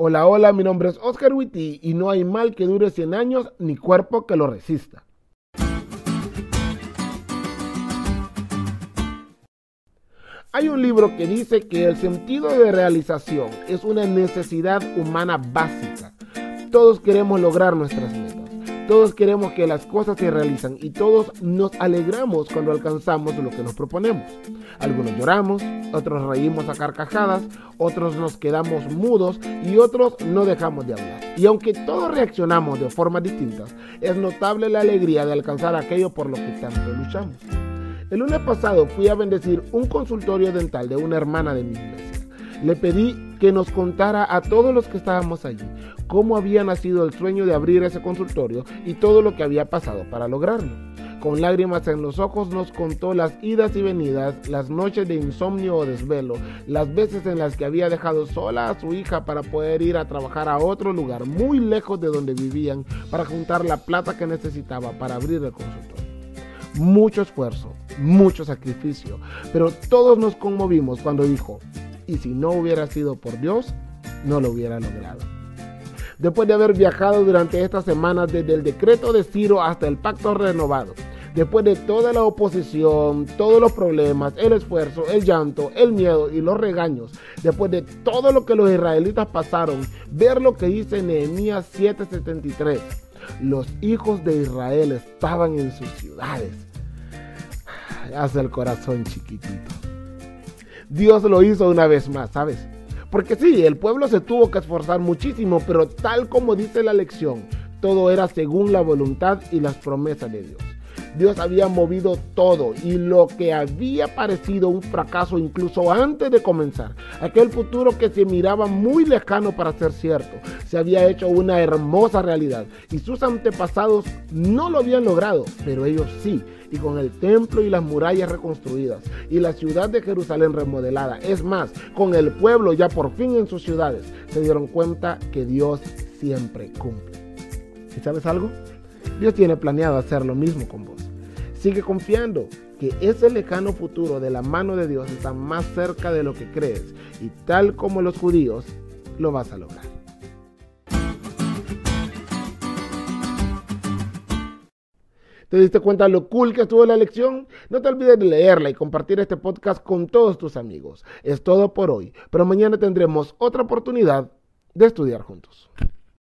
Hola, hola, mi nombre es Oscar Witty y no hay mal que dure 100 años ni cuerpo que lo resista. Hay un libro que dice que el sentido de realización es una necesidad humana básica. Todos queremos lograr nuestras metas. Todos queremos que las cosas se realizan y todos nos alegramos cuando alcanzamos lo que nos proponemos. Algunos lloramos, otros reímos a carcajadas, otros nos quedamos mudos y otros no dejamos de hablar. Y aunque todos reaccionamos de formas distintas, es notable la alegría de alcanzar aquello por lo que tanto luchamos. El lunes pasado fui a bendecir un consultorio dental de una hermana de mi iglesia. Le pedí que nos contara a todos los que estábamos allí cómo había nacido el sueño de abrir ese consultorio y todo lo que había pasado para lograrlo. Con lágrimas en los ojos nos contó las idas y venidas, las noches de insomnio o desvelo, las veces en las que había dejado sola a su hija para poder ir a trabajar a otro lugar muy lejos de donde vivían para juntar la plata que necesitaba para abrir el consultorio. Mucho esfuerzo, mucho sacrificio, pero todos nos conmovimos cuando dijo, y si no hubiera sido por Dios, no lo hubiera logrado. Después de haber viajado durante estas semanas desde el decreto de Ciro hasta el pacto renovado, después de toda la oposición, todos los problemas, el esfuerzo, el llanto, el miedo y los regaños, después de todo lo que los israelitas pasaron, ver lo que dice Nehemías 7:73. Los hijos de Israel estaban en sus ciudades. Hace el corazón chiquitito. Dios lo hizo una vez más, ¿sabes? Porque sí, el pueblo se tuvo que esforzar muchísimo, pero tal como dice la lección, todo era según la voluntad y las promesas de Dios. Dios había movido todo y lo que había parecido un fracaso incluso antes de comenzar, aquel futuro que se miraba muy lejano para ser cierto, se había hecho una hermosa realidad y sus antepasados no lo habían logrado, pero ellos sí, y con el templo y las murallas reconstruidas y la ciudad de Jerusalén remodelada, es más, con el pueblo ya por fin en sus ciudades, se dieron cuenta que Dios siempre cumple. ¿Y sabes algo? Dios tiene planeado hacer lo mismo con vos. Sigue confiando que ese lejano futuro de la mano de Dios está más cerca de lo que crees y tal como los judíos, lo vas a lograr. ¿Te diste cuenta lo cool que estuvo la lección? No te olvides de leerla y compartir este podcast con todos tus amigos. Es todo por hoy, pero mañana tendremos otra oportunidad de estudiar juntos.